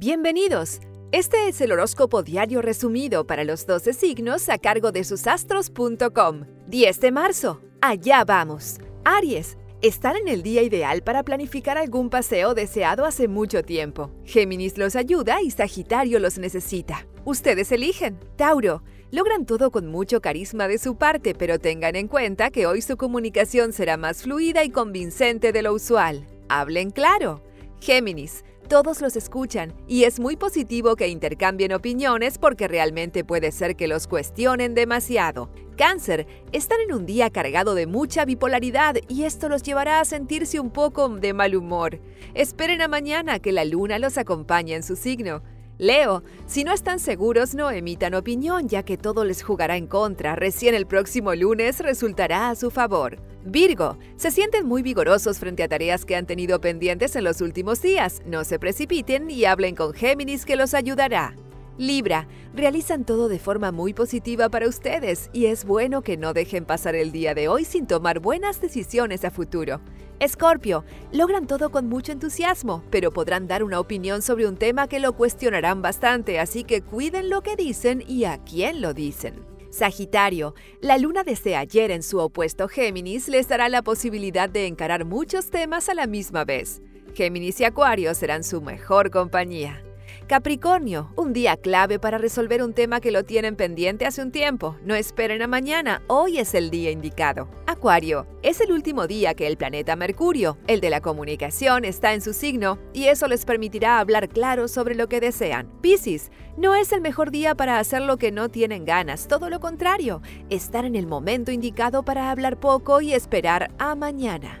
Bienvenidos. Este es el horóscopo diario resumido para los 12 signos a cargo de susastros.com. 10 de marzo. Allá vamos. Aries. Están en el día ideal para planificar algún paseo deseado hace mucho tiempo. Géminis los ayuda y Sagitario los necesita. Ustedes eligen. Tauro. Logran todo con mucho carisma de su parte, pero tengan en cuenta que hoy su comunicación será más fluida y convincente de lo usual. Hablen claro. Géminis. Todos los escuchan y es muy positivo que intercambien opiniones porque realmente puede ser que los cuestionen demasiado. Cáncer, están en un día cargado de mucha bipolaridad y esto los llevará a sentirse un poco de mal humor. Esperen a mañana que la luna los acompañe en su signo. Leo, si no están seguros no emitan opinión ya que todo les jugará en contra, recién el próximo lunes resultará a su favor. Virgo, se sienten muy vigorosos frente a tareas que han tenido pendientes en los últimos días, no se precipiten y hablen con Géminis que los ayudará. Libra, realizan todo de forma muy positiva para ustedes y es bueno que no dejen pasar el día de hoy sin tomar buenas decisiones a futuro. Escorpio, logran todo con mucho entusiasmo, pero podrán dar una opinión sobre un tema que lo cuestionarán bastante, así que cuiden lo que dicen y a quién lo dicen. Sagitario, la luna desde ayer en su opuesto Géminis les dará la posibilidad de encarar muchos temas a la misma vez. Géminis y Acuario serán su mejor compañía. Capricornio, un día clave para resolver un tema que lo tienen pendiente hace un tiempo. No esperen a mañana, hoy es el día indicado. Acuario, es el último día que el planeta Mercurio, el de la comunicación, está en su signo y eso les permitirá hablar claro sobre lo que desean. Piscis, no es el mejor día para hacer lo que no tienen ganas, todo lo contrario, estar en el momento indicado para hablar poco y esperar a mañana.